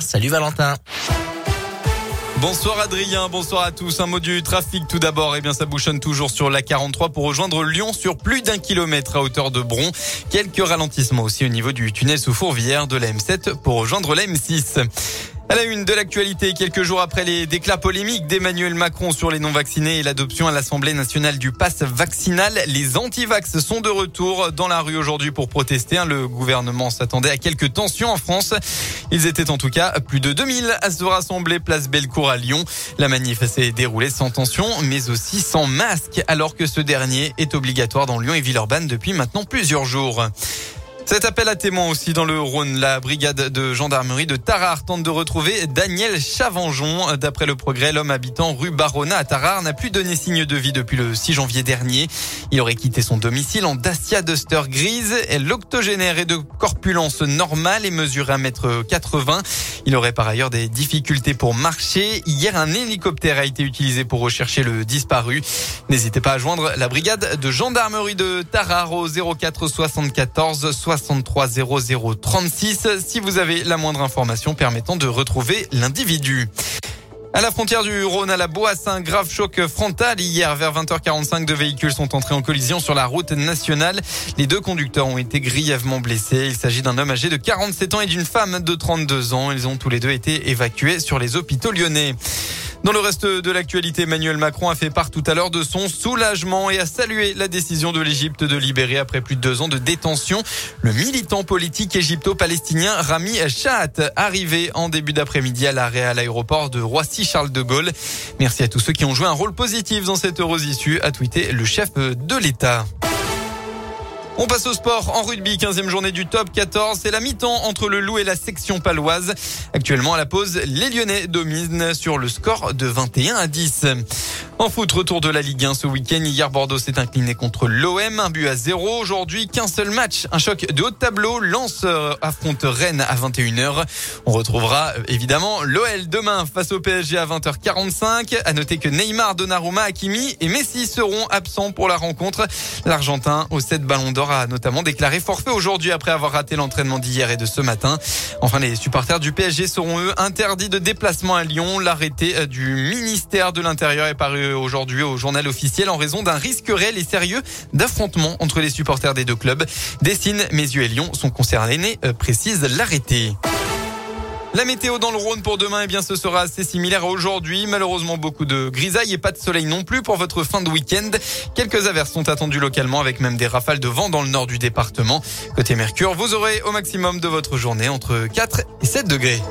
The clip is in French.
Salut Valentin. Bonsoir Adrien, bonsoir à tous. Un mot du trafic tout d'abord. Eh bien, ça bouchonne toujours sur la 43 pour rejoindre Lyon sur plus d'un kilomètre à hauteur de Bron. Quelques ralentissements aussi au niveau du tunnel sous Fourvière de la M7 pour rejoindre la M6. À la une de l'actualité, quelques jours après les déclats polémiques d'Emmanuel Macron sur les non-vaccinés et l'adoption à l'Assemblée nationale du pass vaccinal, les anti-vax sont de retour dans la rue aujourd'hui pour protester. Le gouvernement s'attendait à quelques tensions en France. Ils étaient en tout cas plus de 2000 à se rassembler place Bellecour à Lyon. La manif s'est déroulée sans tension, mais aussi sans masque, alors que ce dernier est obligatoire dans Lyon et Villeurbanne depuis maintenant plusieurs jours. Cet appel à témoins aussi dans le Rhône. La brigade de gendarmerie de Tarare tente de retrouver Daniel Chavangeon. D'après le progrès, l'homme habitant rue Barona à Tarare n'a plus donné signe de vie depuis le 6 janvier dernier. Il aurait quitté son domicile en Dacia Duster grise. L'octogénaire est de corpulence normale et mesure 1m80. Il aurait par ailleurs des difficultés pour marcher. Hier, un hélicoptère a été utilisé pour rechercher le disparu. N'hésitez pas à joindre la brigade de gendarmerie de Tarare au 04 74 63 00 36 si vous avez la moindre information permettant de retrouver l'individu. À la frontière du Rhône à la Boisse, un grave choc frontal. Hier, vers 20h45, deux véhicules sont entrés en collision sur la route nationale. Les deux conducteurs ont été grièvement blessés. Il s'agit d'un homme âgé de 47 ans et d'une femme de 32 ans. Ils ont tous les deux été évacués sur les hôpitaux lyonnais. Dans le reste de l'actualité, Emmanuel Macron a fait part tout à l'heure de son soulagement et a salué la décision de l'Égypte de libérer après plus de deux ans de détention le militant politique égypto-palestinien Rami Shahat, arrivé en début d'après-midi à l'arrêt à l'aéroport de Roissy-Charles de Gaulle. Merci à tous ceux qui ont joué un rôle positif dans cette heureuse issue, a tweeté le chef de l'État. On passe au sport en rugby, 15e journée du top 14. C'est la mi-temps entre le Loup et la section paloise. Actuellement à la pause, les Lyonnais dominent sur le score de 21 à 10. En foot, retour de la Ligue 1 ce week-end. Hier, Bordeaux s'est incliné contre l'OM, un but à zéro. Aujourd'hui, qu'un seul match, un choc de haut de tableau. Lance affronte Rennes à 21h. On retrouvera évidemment l'OL demain face au PSG à 20h45. À noter que Neymar, Donnarumma, Hakimi et Messi seront absents pour la rencontre. L'Argentin au 7 ballons d'or a notamment déclaré forfait aujourd'hui après avoir raté l'entraînement d'hier et de ce matin. Enfin, les supporters du PSG seront eux interdits de déplacement à Lyon. L'arrêté du ministère de l'Intérieur est paru aujourd'hui au journal officiel en raison d'un risque réel et sérieux d'affrontement entre les supporters des deux clubs. Dessine, Mes et Lyon sont concernés, euh, précise l'arrêté. La météo dans le Rhône pour demain, eh bien, ce sera assez similaire à aujourd'hui. Malheureusement, beaucoup de grisailles et pas de soleil non plus pour votre fin de week-end. Quelques averses sont attendues localement avec même des rafales de vent dans le nord du département. Côté Mercure, vous aurez au maximum de votre journée entre 4 et 7 degrés.